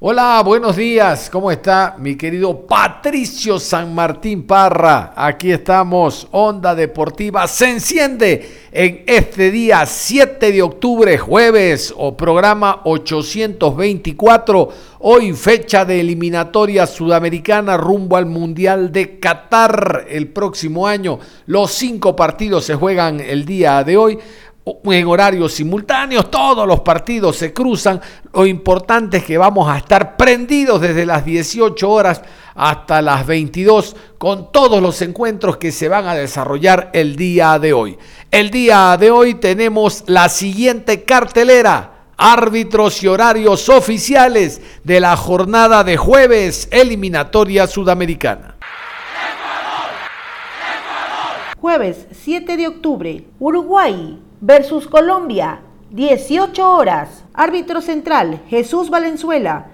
Hola, buenos días. ¿Cómo está mi querido Patricio San Martín Parra? Aquí estamos. Onda Deportiva se enciende en este día 7 de octubre, jueves, o programa 824. Hoy fecha de eliminatoria sudamericana rumbo al Mundial de Qatar el próximo año. Los cinco partidos se juegan el día de hoy en horarios simultáneos, todos los partidos se cruzan. Lo importante es que vamos a estar prendidos desde las 18 horas hasta las 22 con todos los encuentros que se van a desarrollar el día de hoy. El día de hoy tenemos la siguiente cartelera. Árbitros y horarios oficiales de la jornada de jueves eliminatoria sudamericana. Jueves 7 de octubre, Uruguay versus Colombia, 18 horas. Árbitro central, Jesús Valenzuela.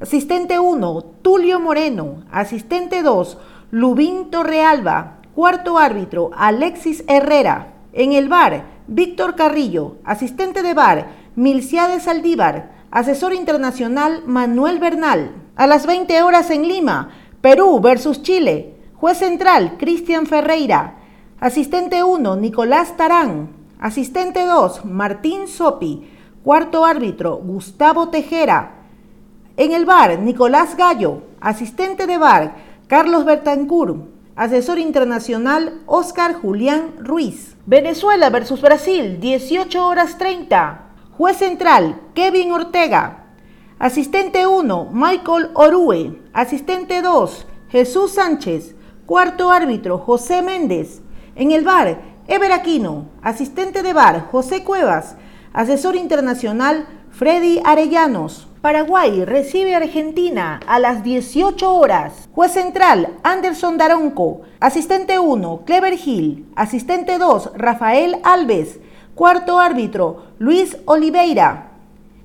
Asistente 1, Tulio Moreno. Asistente 2, Lubín Torrealba. Cuarto árbitro, Alexis Herrera. En el bar, Víctor Carrillo. Asistente de bar, Milciades Saldívar. Asesor internacional, Manuel Bernal. A las 20 horas en Lima, Perú versus Chile. Juez central, Cristian Ferreira. Asistente 1, Nicolás Tarán. Asistente 2, Martín Sopi. Cuarto árbitro, Gustavo Tejera. En el bar, Nicolás Gallo. Asistente de bar, Carlos Bertancur. Asesor internacional, Oscar Julián Ruiz. Venezuela versus Brasil, 18 horas 30. Juez central, Kevin Ortega. Asistente 1, Michael Orue. Asistente 2, Jesús Sánchez. Cuarto árbitro, José Méndez. En el bar, Ever Aquino, asistente de bar José Cuevas, asesor internacional Freddy Arellanos. Paraguay recibe Argentina a las 18 horas. Juez central Anderson Daronco, asistente 1 Clever Hill, asistente 2 Rafael Alves, cuarto árbitro Luis Oliveira.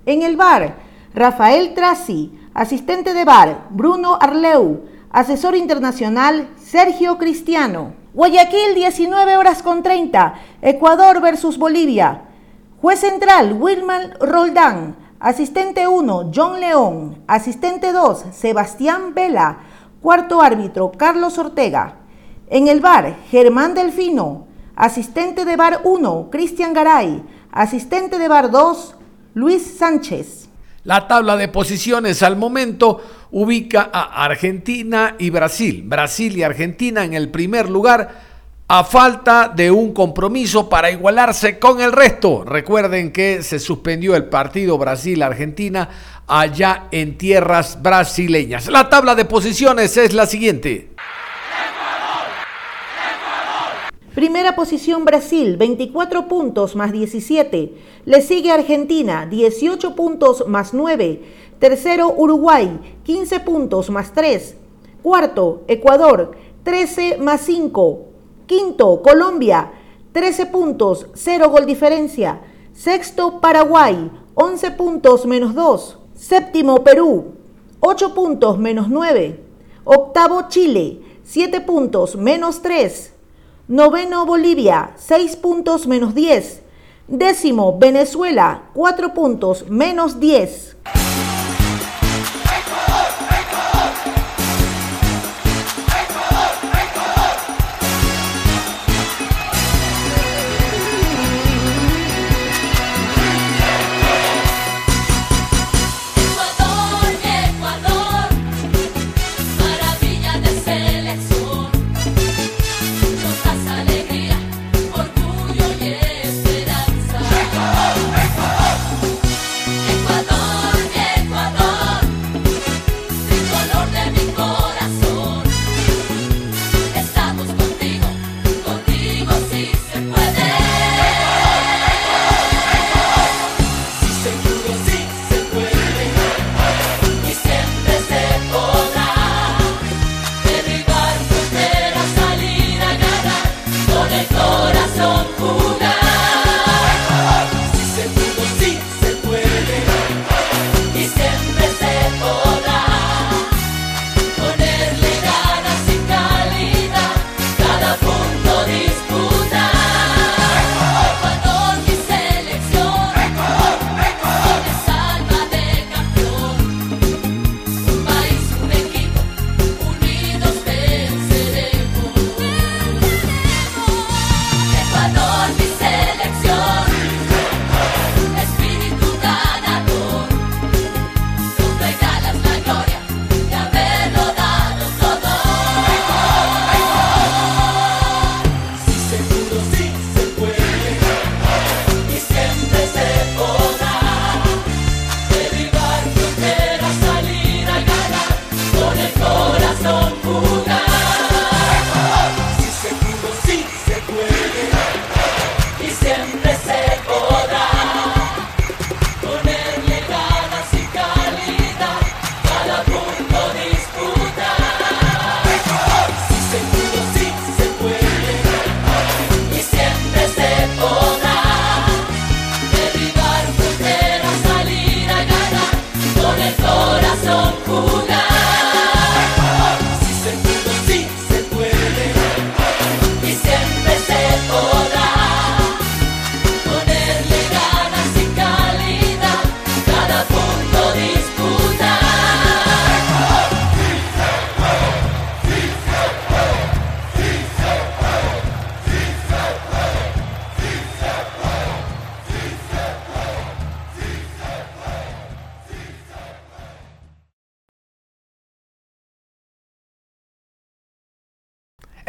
En el bar Rafael Trasi, asistente de bar Bruno Arleu, asesor internacional Sergio Cristiano. Guayaquil, 19 horas con 30. Ecuador versus Bolivia. Juez central, Wilman Roldán. Asistente 1, John León. Asistente 2, Sebastián Vela. Cuarto árbitro, Carlos Ortega. En el bar, Germán Delfino. Asistente de bar 1, Cristian Garay. Asistente de bar 2, Luis Sánchez. La tabla de posiciones al momento ubica a Argentina y Brasil. Brasil y Argentina en el primer lugar a falta de un compromiso para igualarse con el resto. Recuerden que se suspendió el partido Brasil-Argentina allá en tierras brasileñas. La tabla de posiciones es la siguiente. Primera posición Brasil, 24 puntos más 17. Le sigue Argentina, 18 puntos más 9. Tercero Uruguay, 15 puntos más 3. Cuarto Ecuador, 13 más 5. Quinto Colombia, 13 puntos, 0 gol diferencia. Sexto Paraguay, 11 puntos menos 2. Séptimo Perú, 8 puntos menos 9. Octavo Chile, 7 puntos menos 3. Noveno Bolivia, 6 puntos menos 10. Décimo Venezuela, 4 puntos menos 10.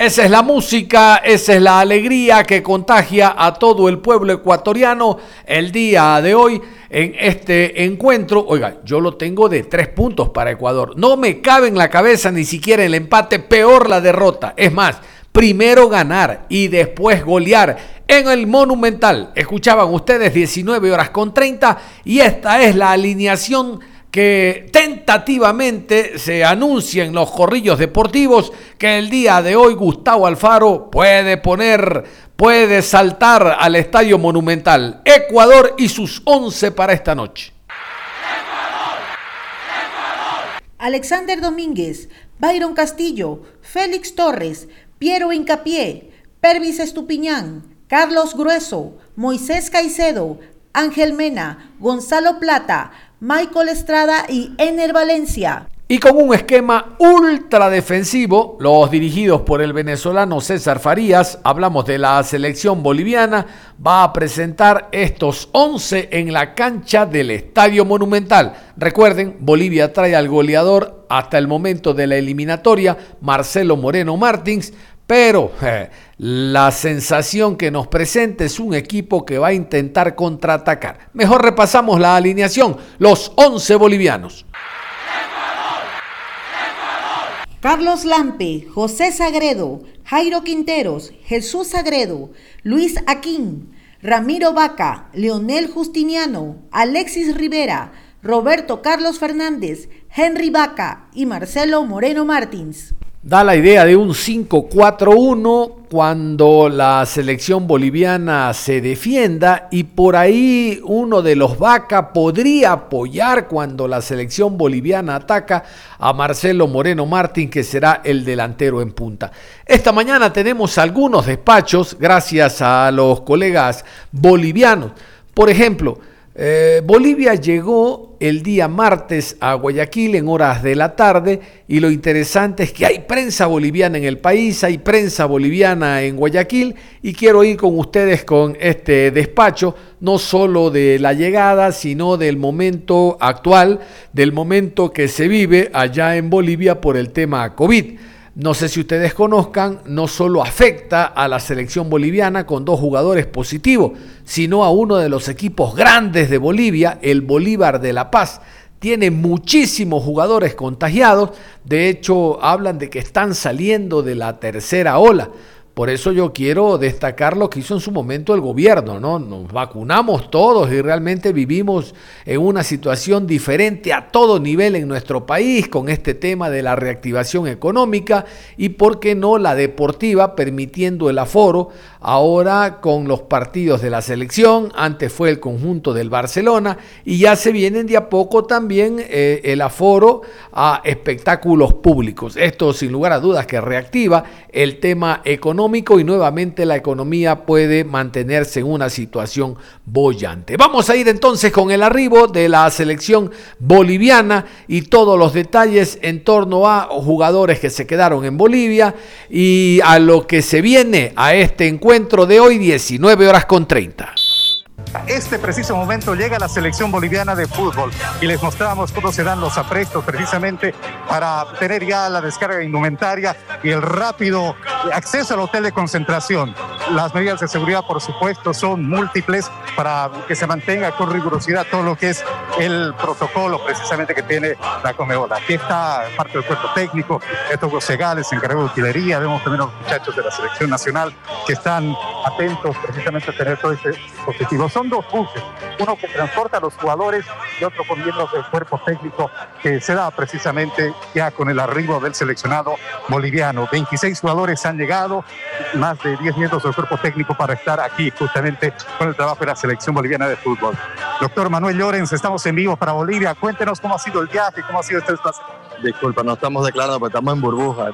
Esa es la música, esa es la alegría que contagia a todo el pueblo ecuatoriano el día de hoy en este encuentro. Oiga, yo lo tengo de tres puntos para Ecuador. No me cabe en la cabeza ni siquiera el empate, peor la derrota. Es más, primero ganar y después golear en el Monumental. Escuchaban ustedes 19 horas con 30 y esta es la alineación que tentativamente se anuncia en los corrillos deportivos que el día de hoy Gustavo Alfaro puede poner, puede saltar al Estadio Monumental. Ecuador y sus 11 para esta noche. Alexander Domínguez, Byron Castillo, Félix Torres, Piero Incapié, Pervis Estupiñán, Carlos Grueso, Moisés Caicedo, Ángel Mena, Gonzalo Plata, Michael Estrada y Ener Valencia. Y con un esquema ultra defensivo, los dirigidos por el venezolano César Farías, hablamos de la selección boliviana, va a presentar estos 11 en la cancha del Estadio Monumental. Recuerden, Bolivia trae al goleador hasta el momento de la eliminatoria, Marcelo Moreno Martins, pero eh, la sensación que nos presenta es un equipo que va a intentar contraatacar. Mejor repasamos la alineación, los 11 bolivianos. Carlos Lampe, José Sagredo, Jairo Quinteros, Jesús Sagredo, Luis Aquín, Ramiro Vaca, Leonel Justiniano, Alexis Rivera, Roberto Carlos Fernández, Henry Vaca y Marcelo Moreno Martins da la idea de un 5-4-1 cuando la selección boliviana se defienda y por ahí uno de los vaca podría apoyar cuando la selección boliviana ataca a Marcelo Moreno Martín que será el delantero en punta. Esta mañana tenemos algunos despachos gracias a los colegas bolivianos. Por ejemplo, eh, Bolivia llegó el día martes a Guayaquil en horas de la tarde y lo interesante es que hay prensa boliviana en el país, hay prensa boliviana en Guayaquil y quiero ir con ustedes con este despacho, no solo de la llegada, sino del momento actual, del momento que se vive allá en Bolivia por el tema COVID no sé si ustedes conozcan, no solo afecta a la selección boliviana con dos jugadores positivos, sino a uno de los equipos grandes de Bolivia, el Bolívar de La Paz. Tiene muchísimos jugadores contagiados, de hecho hablan de que están saliendo de la tercera ola. Por eso yo quiero destacar lo que hizo en su momento el gobierno, ¿no? Nos vacunamos todos y realmente vivimos en una situación diferente a todo nivel en nuestro país con este tema de la reactivación económica y, ¿por qué no?, la deportiva, permitiendo el aforo ahora con los partidos de la selección, antes fue el conjunto del Barcelona y ya se vienen de a poco también eh, el aforo a espectáculos públicos. Esto sin lugar a dudas que reactiva el tema económico y nuevamente la economía puede mantenerse en una situación bollante. Vamos a ir entonces con el arribo de la selección boliviana y todos los detalles en torno a jugadores que se quedaron en Bolivia y a lo que se viene a este encuentro de hoy 19 horas con 30 este preciso momento llega la selección boliviana de fútbol y les mostramos cómo se dan los aprestos precisamente para tener ya la descarga de indumentaria y el rápido acceso al hotel de concentración. Las medidas de seguridad, por supuesto, son múltiples para que se mantenga con rigurosidad todo lo que es el protocolo precisamente que tiene la Comeola. Aquí está parte del cuerpo técnico, estos Segales, encargado de utilería, vemos también a los muchachos de la selección nacional que están atentos precisamente a tener todo este objetivo son dos buses, uno que transporta a los jugadores y otro con miembros del cuerpo técnico que se da precisamente ya con el arribo del seleccionado boliviano. 26 jugadores han llegado, más de 10 miembros del cuerpo técnico para estar aquí justamente con el trabajo de la selección boliviana de fútbol. Doctor Manuel Llorens, estamos en vivo para Bolivia. Cuéntenos cómo ha sido el viaje, cómo ha sido este espacio. Disculpa, no estamos declarando, porque estamos en burbuja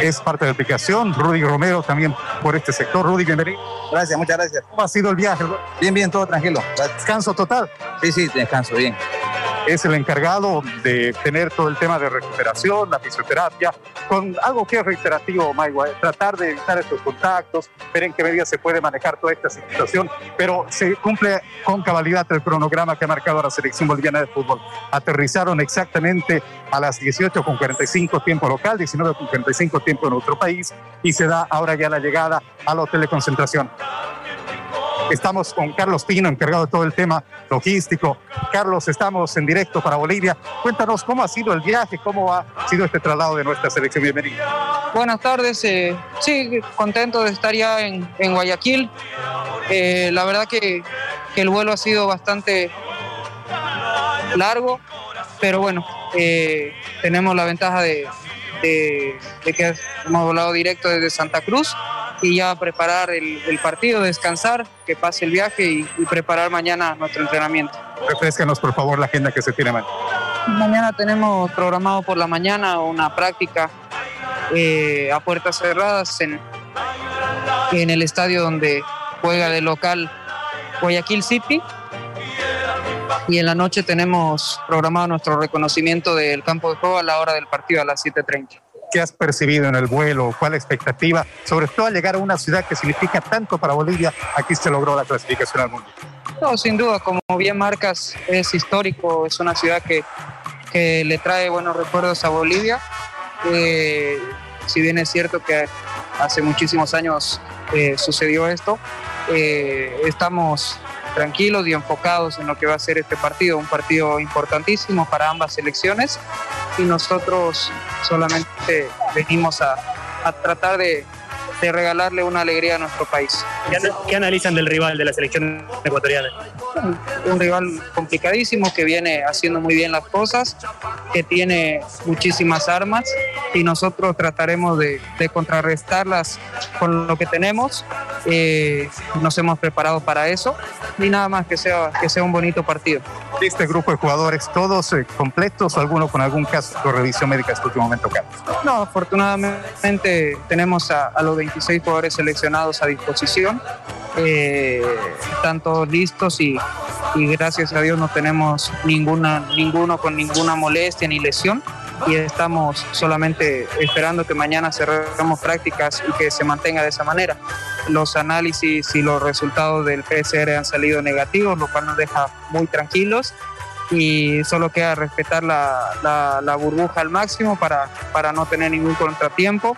es parte de la aplicación. Rudy Romero también por este sector. Rudy, bienvenido. Gracias, muchas gracias. ¿Cómo ha sido el viaje? Bien, bien, todo tranquilo. ¿Descanso total? Sí, sí, descanso, bien es el encargado de tener todo el tema de recuperación, la fisioterapia, con algo que es reiterativo, Maigua, tratar de evitar estos contactos, ver en qué medida se puede manejar toda esta situación, pero se cumple con cabalidad el cronograma que ha marcado la selección boliviana de fútbol. Aterrizaron exactamente a las 18.45 tiempo local, 19.45 tiempo en otro país, y se da ahora ya la llegada al hotel de concentración. Estamos con Carlos Pino, encargado de todo el tema logístico. Carlos, estamos en directo para Bolivia. Cuéntanos cómo ha sido el viaje, cómo ha sido este traslado de nuestra selección. Bienvenido. Buenas tardes. Eh, sí, contento de estar ya en, Guayaquil. Eh, la verdad que, el vuelo ha sido bastante largo, pero bueno, eh, tenemos la ventaja de, de, que hemos volado directo desde Santa Cruz y ya preparar el, partido, descansar, que pase el viaje y, preparar mañana nuestro entrenamiento. Refrescanos por favor la agenda que se tiene mañana. Mañana tenemos programado por la mañana una práctica eh, a puertas cerradas en, en el estadio donde juega de local Guayaquil City. Y en la noche tenemos programado nuestro reconocimiento del campo de juego a la hora del partido a las 7.30. ¿Qué has percibido en el vuelo? ¿Cuál expectativa? Sobre todo al llegar a una ciudad que significa tanto para Bolivia, aquí se logró la clasificación al mundo. No, sin duda, como bien marcas, es histórico, es una ciudad que, que le trae buenos recuerdos a Bolivia. Eh, si bien es cierto que hace muchísimos años eh, sucedió esto, eh, estamos tranquilos y enfocados en lo que va a ser este partido, un partido importantísimo para ambas selecciones y nosotros solamente venimos a, tratar de, regalarle una alegría a nuestro país. ¿Qué, analizan del rival de la selección ecuatoriana? Un rival complicadísimo que viene haciendo muy bien las cosas, que tiene muchísimas armas y nosotros trataremos de, contrarrestarlas con lo que tenemos. Eh, nos hemos preparado para eso y nada más que sea, que sea un bonito partido. ¿Este grupo de jugadores todos eh, completos o alguno con algún caso de revisión médica en este último momento, Carlos? No, afortunadamente tenemos a, los 26 jugadores seleccionados a disposición. Eh, están todos listos y, y, gracias a Dios no tenemos ninguna, ninguno con ninguna molestia ni lesión y estamos solamente esperando que mañana cerremos prácticas y que se mantenga de esa manera. Los análisis y los resultados del PCR han salido negativos, lo cual nos deja muy tranquilos. Y solo queda respetar la, la, burbuja al máximo para, para no tener ningún contratiempo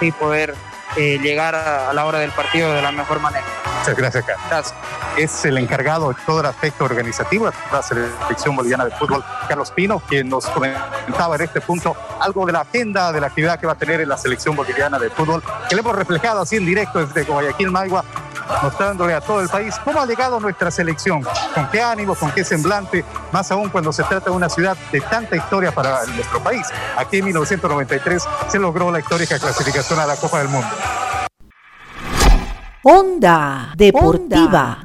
y poder eh, llegar a, la hora del partido de la mejor manera. Muchas gracias, Carlos. Es el encargado de todo el aspecto organizativo de la selección boliviana de fútbol, Carlos Pino, quien nos comentaba en este punto algo de la agenda de la actividad que va a tener en la selección boliviana de fútbol, que le hemos reflejado así en directo desde Guayaquil, Maigua, mostrándole a todo el país cómo ha llegado nuestra selección, con qué ánimo, con qué semblante, más aún cuando se trata de una ciudad de tanta historia para nuestro país. Aquí en 1993 se logró la histórica clasificación a la Copa del Mundo. Onda Deportiva.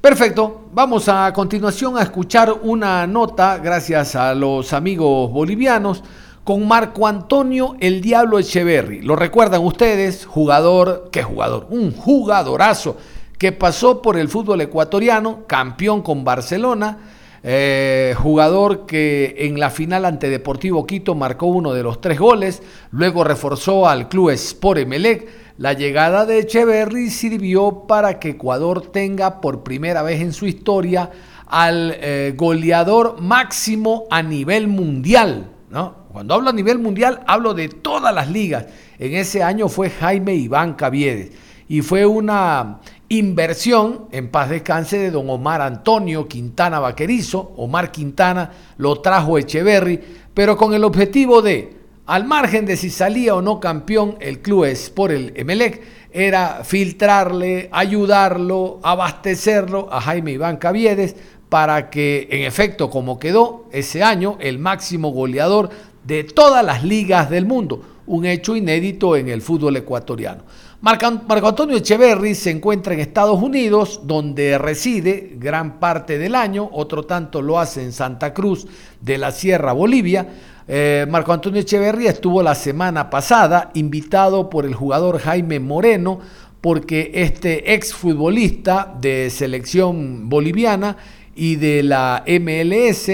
Perfecto, vamos a continuación a escuchar una nota, gracias a los amigos bolivianos, con Marco Antonio el Diablo Echeverry. Lo recuerdan ustedes, jugador, ¿qué jugador? Un jugadorazo que pasó por el fútbol ecuatoriano, campeón con Barcelona, eh, jugador que en la final ante Deportivo Quito marcó uno de los tres goles, luego reforzó al club Sport Emelec. La llegada de Echeverry sirvió para que Ecuador tenga por primera vez en su historia al eh, goleador máximo a nivel mundial, ¿no? Cuando hablo a nivel mundial, hablo de todas las ligas. En ese año fue Jaime Iván Caviedes y fue una inversión en paz descanse de don Omar Antonio Quintana Vaquerizo. Omar Quintana lo trajo Echeverry, pero con el objetivo de, al margen de si salía o no campeón el club es por el Emelec, era filtrarle, ayudarlo, abastecerlo a Jaime Iván Caviedes para que, en efecto, como quedó ese año, el máximo goleador de todas las ligas del mundo, un hecho inédito en el fútbol ecuatoriano. Marco Antonio Echeverry se encuentra en Estados Unidos, donde reside gran parte del año, otro tanto lo hace en Santa Cruz de la Sierra, Bolivia. Eh, Marco Antonio Echeverry estuvo la semana pasada invitado por el jugador Jaime Moreno, porque este exfutbolista de selección boliviana y de la MLS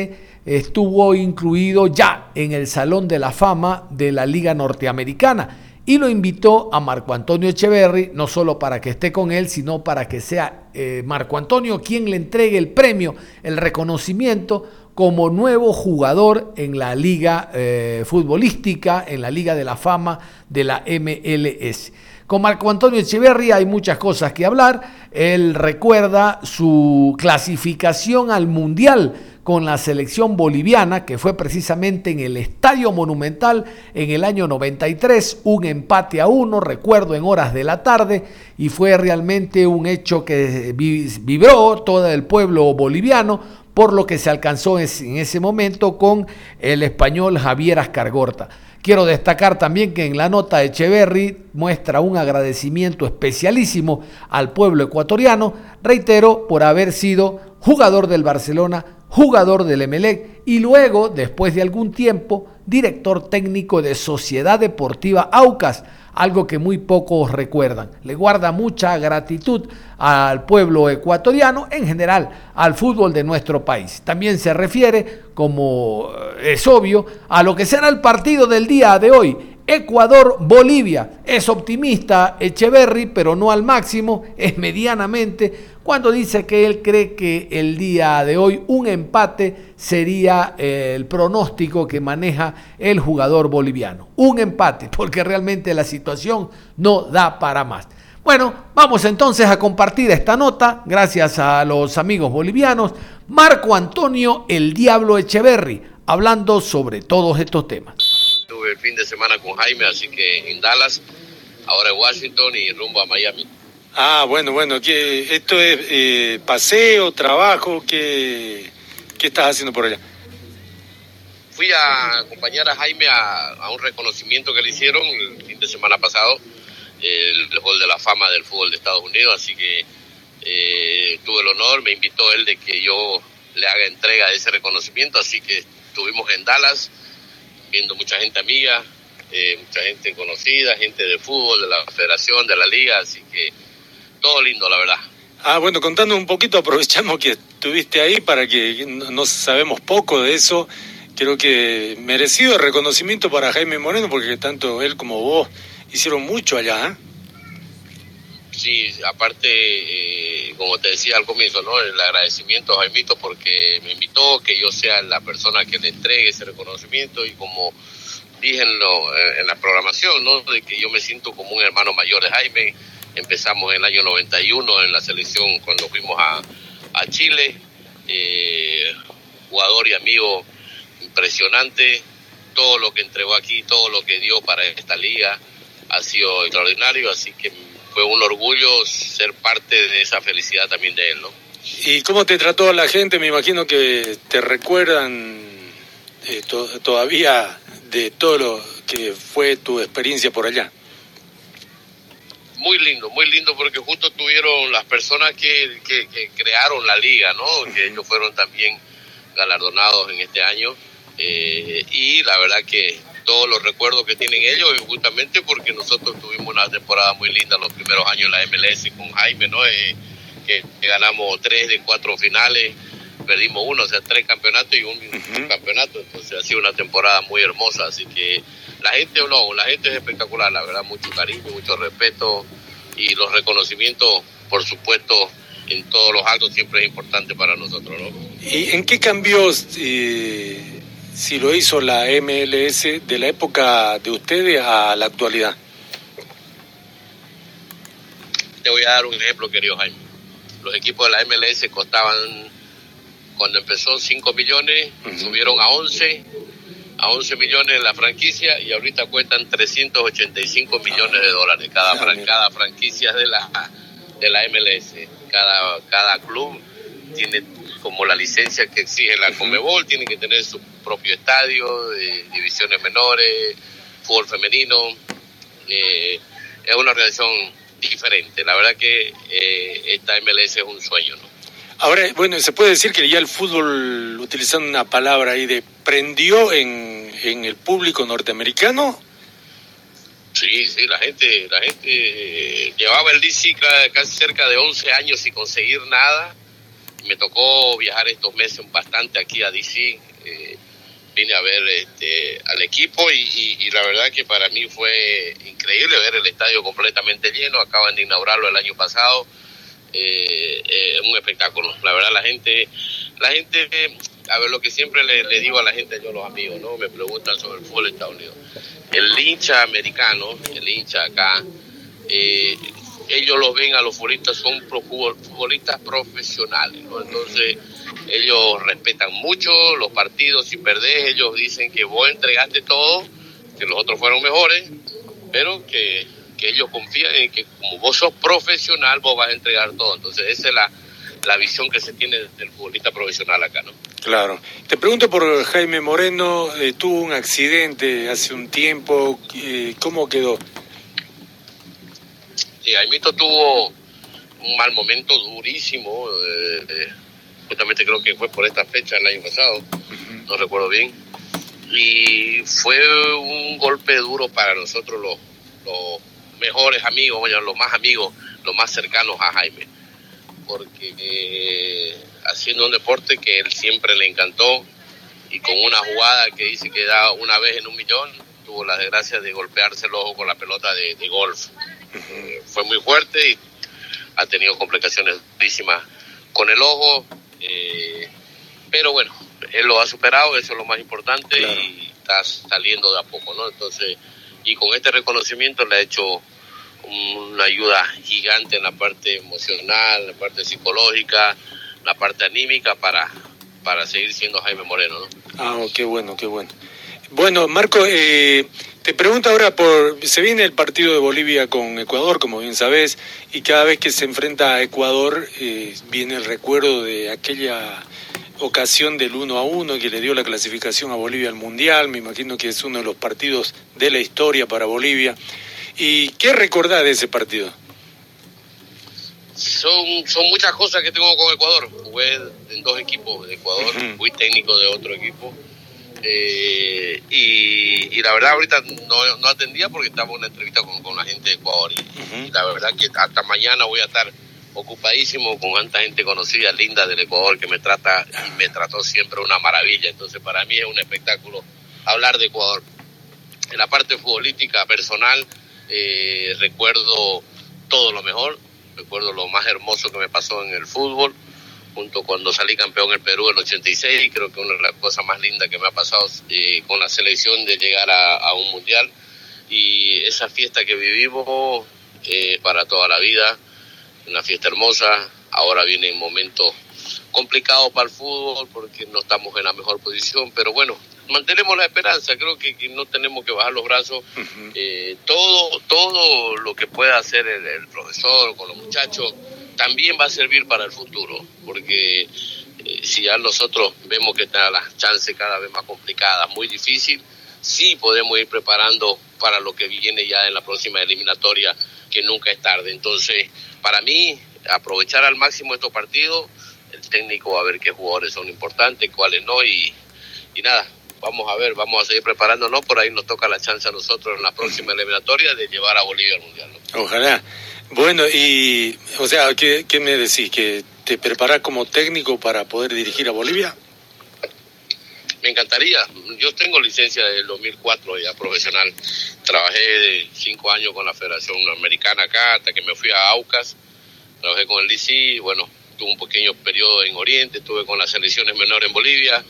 estuvo incluido ya en el Salón de la Fama de la Liga Norteamericana y lo invitó a Marco Antonio Echeverry, no solo para que esté con él, sino para que sea eh, Marco Antonio quien le entregue el premio, el reconocimiento como nuevo jugador en la liga eh, futbolística, en la Liga de la Fama de la MLS. Con Marco Antonio Echeverry hay muchas cosas que hablar. Él recuerda su clasificación al Mundial con la selección boliviana, que fue precisamente en el Estadio Monumental en el año 93, un empate a uno, recuerdo en horas de la tarde, y fue realmente un hecho que vibró todo el pueblo boliviano, por lo que se alcanzó en ese momento con el español Javier Ascargorta. Quiero destacar también que en la nota Echeverry muestra un agradecimiento especialísimo al pueblo ecuatoriano, reitero, por haber sido jugador del Barcelona, jugador del Emelec y luego, después de algún tiempo, director técnico de Sociedad Deportiva Aucas, algo que muy pocos recuerdan. Le guarda mucha gratitud al pueblo ecuatoriano, en general al fútbol de nuestro país. También se refiere, como eh, es obvio, a lo que será el partido del día de hoy, Ecuador-Bolivia. Es optimista Echeverry, pero no al máximo, es medianamente, cuando dice que él cree que el día de hoy un empate sería eh, el pronóstico que maneja el jugador boliviano. Un empate, porque realmente la situación no da para más. Bueno, vamos entonces a compartir esta nota, gracias a los amigos bolivianos. Marco Antonio El Diablo Echeverry, hablando sobre todos estos temas. Tuve el fin de semana con Jaime, así que en Dallas, ahora en Washington y rumbo a Miami. Ah, bueno, bueno, ¿qué, ¿esto es eh, paseo, trabajo? ¿qué, ¿Qué estás haciendo por allá? Fui a acompañar a Jaime a, un reconocimiento que le hicieron el fin de semana pasado, el, Hall de la Fama del Fútbol de Estados Unidos, así que eh, tuve el honor, me invitó él de que yo le haga entrega de ese reconocimiento, así que estuvimos en Dallas viendo mucha gente amiga, eh, mucha gente conocida, gente de fútbol, de la federación, de la liga, así que todo lindo, la verdad. Ah, bueno, contando un poquito, aprovechamos que estuviste ahí para que no, sabemos poco de eso. Creo que merecido reconocimiento para Jaime Moreno, porque tanto él como vos hicieron mucho allá. ¿eh? Sí, aparte, eh, como te decía al comienzo, ¿no? el agradecimiento a Jaimito porque me invitó, que yo sea la persona que le entregue ese reconocimiento y como dije en, en la programación, ¿no? de que yo me siento como un hermano mayor de Jaime, empezamos en el año 91 en la selección cuando fuimos a, a Chile. Eh, jugador y amigo impresionante, todo lo que entregó aquí, todo lo que dio para esta liga ha sido extraordinario, así que fue un orgullo ser parte de esa felicidad también de él, ¿no? ¿Y cómo te trató la gente? Me imagino que te recuerdan eh, to- todavía de todo lo que fue tu experiencia por allá. Muy lindo, muy lindo porque justo tuvieron las personas que, que, que crearon la liga, ¿no? Que ellos fueron también galardonados en este año. eh, y la verdad que todos los recuerdos que tienen ellos justamente porque nosotros tuvimos una temporada muy linda los primeros años en la MLS con Jaime, ¿no? Eh, que, que ganamos tres de cuatro finales, perdimos uno, o sea, tres campeonatos y un campeonato, entonces ha sido una temporada muy hermosa, así que la gente no, la gente es espectacular, la verdad, mucho cariño, mucho respeto y los reconocimientos, por supuesto, en todos los actos siempre es importante para nosotros, ¿no? ¿Y en qué cambió, eh, si lo hizo la MLS, de la época de ustedes a la actualidad? Te voy a dar un ejemplo, querido Jaime. Los equipos de la MLS costaban, cuando empezó 5 millones, subieron a 11, a 11 millones la franquicia y ahorita cuestan 385 millones de dólares cada, fran- cada franquicia de la, de la MLS. Cada, cada club tiene como la licencia que exige la Comebol, tiene que tener su propio estadio, divisiones menores, fútbol femenino. Eh, es una organización diferente. La verdad que eh, esta MLS es un sueño, ¿no? Ahora, bueno, se puede decir que ya el fútbol, utilizando una palabra ahí de prendió en, en el público norteamericano. Sí, sí, la gente, la gente eh, llevaba el DC ca- casi cerca de 11 años sin conseguir nada. Me tocó viajar estos meses bastante aquí a DC. eh, vine a ver este, al equipo y, y- y la verdad que para mí fue increíble ver el estadio completamente lleno. Acaban de inaugurarlo el año pasado. Eh, eh, un espectáculo. La verdad la gente, la gente, a ver lo que siempre le, digo a la gente, yo los amigos, ¿no? Me preguntan sobre el fútbol de Estados Unidos. El hincha americano, el hincha acá, eh, ellos los ven a los futbolistas, son futbolistas profesionales, ¿no? Entonces, ellos respetan mucho los partidos, si perdés, ellos dicen que vos entregaste todo, que los otros fueron mejores, pero que, que ellos confían en que como vos sos profesional, vos vas a entregar todo. Entonces, esa es la, la visión que se tiene del futbolista profesional acá, ¿no? Claro. Te pregunto por Jaime Moreno, eh, tuvo un accidente hace un tiempo, eh, ¿cómo quedó? Sí, Jaimito tuvo un mal momento durísimo, eh, justamente creo que fue por esta fecha el año pasado, no recuerdo bien, y fue un golpe duro para nosotros los, los mejores amigos, bueno, los más amigos, los más cercanos a Jaime, porque eh, haciendo un deporte que él siempre le encantó y con una jugada que dice que da una vez en un millón, tuvo la desgracia de golpearse el ojo con la pelota de, de golf. Eh, fue muy fuerte y ha tenido complicaciones durísimas con el ojo, eh, pero bueno, él lo ha superado, eso es lo más importante y está saliendo de a poco, ¿no? Entonces, y con este reconocimiento le ha hecho una ayuda gigante en la parte emocional, la parte psicológica, la parte anímica para, para seguir siendo Jaime Moreno, ¿no? Ah, qué bueno, qué bueno. Bueno, Marco, eh, te pregunto ahora por, se viene el partido de Bolivia con Ecuador, como bien sabes, y cada vez que se enfrenta a Ecuador eh, viene el recuerdo de aquella ocasión del 1 a 1 que le dio la clasificación a Bolivia al Mundial, me imagino que es uno de los partidos de la historia para Bolivia. ¿Y qué recordás de ese partido? Son, son muchas cosas que tengo con Ecuador. Jugué en dos equipos de Ecuador, fui técnico de otro equipo. Eh, y, y la verdad ahorita no, no atendía porque estaba en una entrevista con, con la gente de Ecuador. Y, y la verdad que hasta mañana voy a estar ocupadísimo con tanta gente conocida, linda del Ecuador, que me trata y me trató siempre una maravilla. Entonces para mí es un espectáculo hablar de Ecuador. En la parte futbolística personal eh, recuerdo todo lo mejor, recuerdo lo más hermoso que me pasó en el fútbol, junto cuando salí campeón en Perú en el 86, creo que una de las cosas más lindas que me ha pasado eh, con la selección de llegar a, a un mundial y esa fiesta que vivimos eh, para toda la vida, una fiesta hermosa. Ahora viene un momento complicado para el fútbol porque no estamos en la mejor posición, pero bueno, mantenemos la esperanza, creo que, que no tenemos que bajar los brazos. Eh, todo, todo lo que pueda hacer el, el profesor con los muchachos también va a servir para el futuro, porque eh, si ya nosotros vemos que están las chances cada vez más complicadas, muy difícil, sí podemos ir preparando para lo que viene ya en la próxima eliminatoria, que nunca es tarde. Entonces, para mí, aprovechar al máximo estos partidos, el técnico va a ver qué jugadores son importantes, cuáles no, y, y nada, vamos a ver, vamos a seguir preparándonos, por ahí nos toca la chance a nosotros en la próxima eliminatoria de llevar a Bolivia al Mundial. ¿no? Ojalá. Bueno, y, o sea, ¿qué, qué me decís? ¿Que te preparás como técnico para poder dirigir a Bolivia? Me encantaría. Yo tengo licencia del 2004 ya profesional. Trabajé de cinco años con la Federación Americana acá hasta que me fui a Aucas. Trabajé con el DC. Bueno, tuve un pequeño periodo en Oriente. Estuve con las selecciones menores en Bolivia.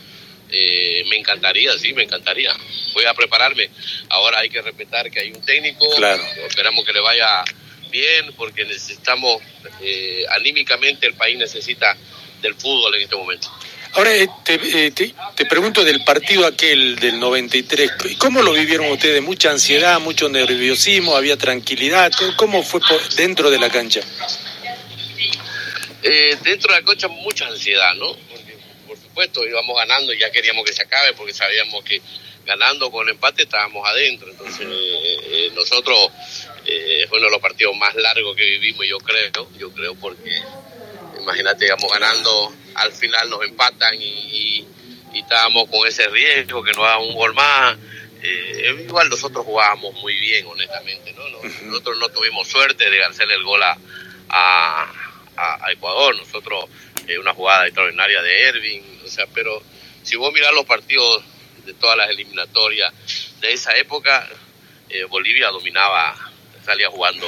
Eh, me encantaría, sí, me encantaría. Voy a prepararme. Ahora hay que respetar que hay un técnico. Claro. Esperamos que le vaya bien porque necesitamos, eh, anímicamente el país necesita del fútbol en este momento. Ahora eh, te, eh, te, te pregunto del partido aquel del 93, ¿cómo lo vivieron ustedes? ¿Mucha ansiedad, mucho nerviosismo, había tranquilidad? ¿Cómo fue por dentro de la cancha? Eh, dentro de la cancha mucha ansiedad, ¿no? Porque, por supuesto, íbamos ganando y ya queríamos que se acabe porque sabíamos que ganando con el empate estábamos adentro. Entonces, eh, eh, nosotros eh, fue uno de los partidos más largos que vivimos, yo creo, yo creo porque imagínate, íbamos ganando, al final nos empatan y, y, y estábamos con ese riesgo que nos hagan un gol más. Eh, igual nosotros jugábamos muy bien, honestamente, ¿no? Nos- Nosotros no tuvimos suerte de hacerle el gol a, a, a- a Ecuador, nosotros eh, una jugada extraordinaria de Ervin, o sea, pero si vos mirás los partidos de todas las eliminatorias de esa época, eh, Bolivia dominaba, salía jugando,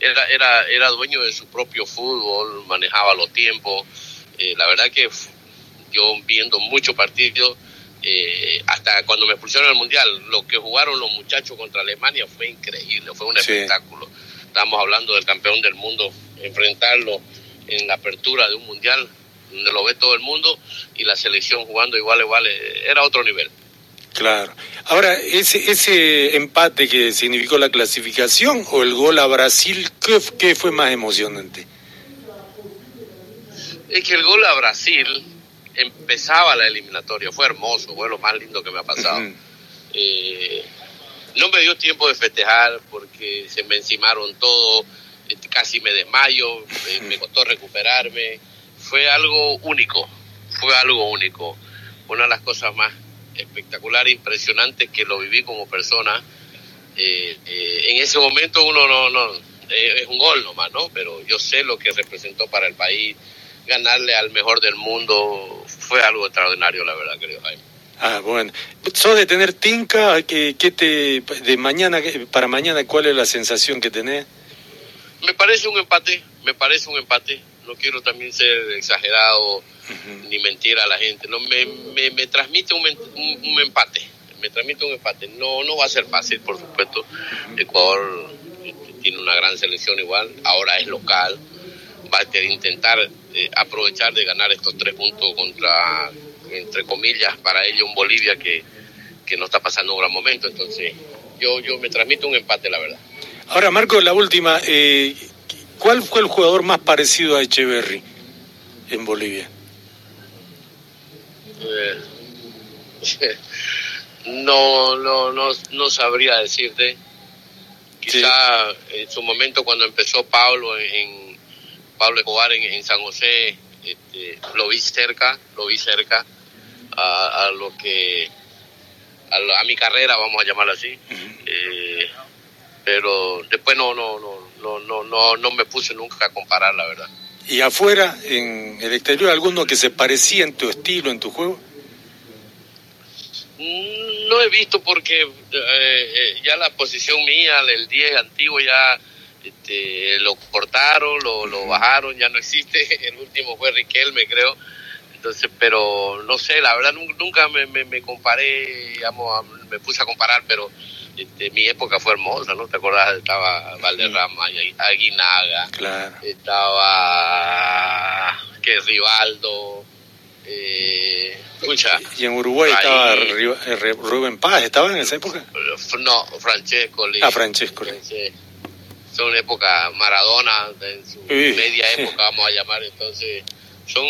era, era, era dueño de su propio fútbol, manejaba los tiempos, eh, la verdad que yo viendo muchos partidos, eh, hasta cuando me expulsaron al Mundial, lo que jugaron los muchachos contra Alemania fue increíble, fue un Sí. espectáculo. Estamos hablando del campeón del mundo, enfrentarlo en la apertura de un Mundial, donde lo ve todo el mundo, y la selección jugando igual, igual, eh, era otro nivel. Claro. Ahora, ese, ese empate que significó la clasificación o el gol a Brasil, ¿qué, qué fue más emocionante? Es que el gol a Brasil empezaba la eliminatoria, fue hermoso, fue lo más lindo que me ha pasado. Eh, no me dio tiempo de festejar porque se me encimaron todo, eh, casi me desmayo, eh, me costó recuperarme. Fue algo único, fue algo único. Una de las cosas más espectaculares, impresionantes que lo viví como persona. Eh, eh, en ese momento uno no, no, eh, es un gol nomás, ¿no? Pero yo sé lo que representó para el país, ganarle al mejor del mundo, fue algo extraordinario, la verdad, querido Jaime. Ah, bueno. ¿Sos de tener tinca? ¿Qué, qué te, de mañana, para mañana, cuál es la sensación que tenés? Me parece un empate, me parece un empate. No quiero también ser exagerado ni mentir a la gente. No me, me, me transmite un, un, un empate, me transmite un empate. No no va a ser fácil, por supuesto. Ecuador eh, tiene una gran selección igual, ahora es local. Va a tener- intentar eh, aprovechar de ganar estos tres puntos contra, entre comillas, para ellos un Bolivia que, que no está pasando un gran momento. Entonces, yo, yo me transmito un empate, la verdad. Ahora, Marco, la última. eh, ¿Cuál fue el jugador más parecido a Echeverry en Bolivia? Eh, no, no, no, no sabría decirte. Quizá en su momento cuando empezó Pablo en Pablo Escobar en, en San José, este, lo vi cerca, lo vi cerca a, a lo que a, a mi carrera, vamos a llamarlo así. Eh, pero después no, no, no, no, no, no, no me puse nunca a comparar, la verdad. ¿Y afuera, en el exterior, alguno que se parecía en tu estilo, en tu juego? Mm, No he visto porque eh, eh, ya la posición mía, el 10 antiguo ya este, lo cortaron, lo, lo bajaron, ya no existe. El último fue Riquelme, creo. Entonces, pero no sé, la verdad nun- nunca me, me, me comparé, digamos, me puse a comparar, pero Este, mi época fue hermosa, ¿no? ¿Te acordás? Estaba Valderrama, Aguinaga, Claro. estaba que Rivaldo, eh, escucha, Y en Uruguay Ahí. estaba eh, Rubén Paz, ¿estaba en esa época? No, Francesco, Ah, Francesco. Entonces, son época Maradona, en su media época vamos a llamar, entonces son,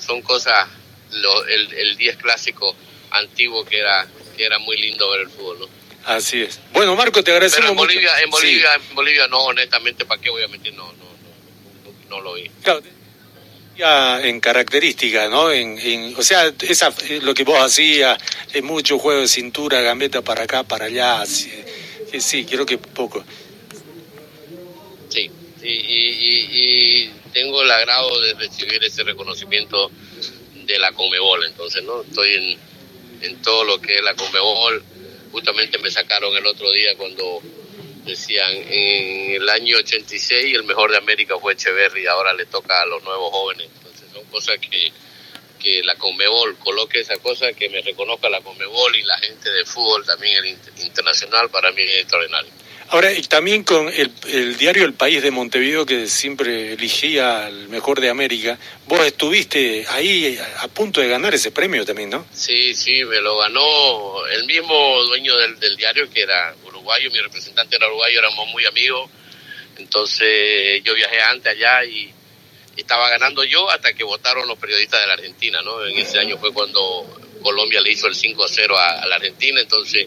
son cosas, lo- el, el 10 clásico antiguo que era, que era muy lindo ver el fútbol, ¿no? Así es. Bueno, Marco, te agradecemos Pero en mucho. Bolivia, en Sí. Bolivia, en Bolivia no, honestamente, ¿para qué voy a mentir? No, no, no, no, no lo vi. Claro, ya en características, ¿no? En, en- o sea, esa, eh, lo que vos hacías, es mucho juego de cintura, gambeta para acá, para allá. así, eh, sí, creo que poco. Sí, y, y- tengo el agrado de recibir ese reconocimiento de la Conmebol, entonces, ¿no? Estoy en, en todo lo que es la Conmebol. Justamente me sacaron el otro día cuando decían en el año 86 el mejor de América fue Echeverry, ahora le toca a los nuevos jóvenes. Entonces, son cosas que, que la Conmebol coloque esa cosa, que me reconozca la Conmebol y la gente de fútbol también el inter- internacional, para mí es extraordinario. Ahora, y también con el, el diario El País de Montevideo, que siempre elegía al mejor de América, vos estuviste ahí a punto de ganar ese premio también, ¿no? Sí, sí, me lo ganó el mismo dueño del, del diario, que era uruguayo, mi representante era uruguayo, éramos muy amigos. Entonces yo viajé antes allá y, estaba ganando yo hasta que votaron los periodistas de la Argentina, ¿no? En ese año fue cuando Colombia le hizo el 5 a 0 a, a la Argentina, entonces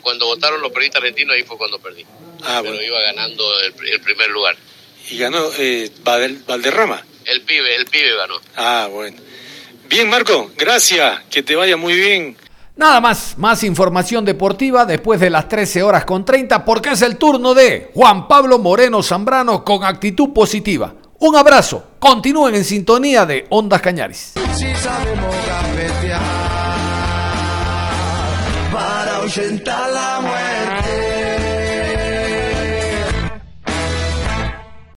cuando votaron los periodistas argentinos ahí fue cuando perdí. Ah, Pero bueno. iba ganando el, el primer lugar. Y ganó eh, Valderrama. El pibe, el pibe ganó. Ah, bueno. Bien, Marco, gracias. Que te vaya muy bien. Nada más, más información deportiva después de las 13 horas con 30 porque es el turno de Juan Pablo Moreno Zambrano con actitud positiva. Un abrazo, continúen en sintonía de Ondas Cañaris. Si sabemos ahuyentar la.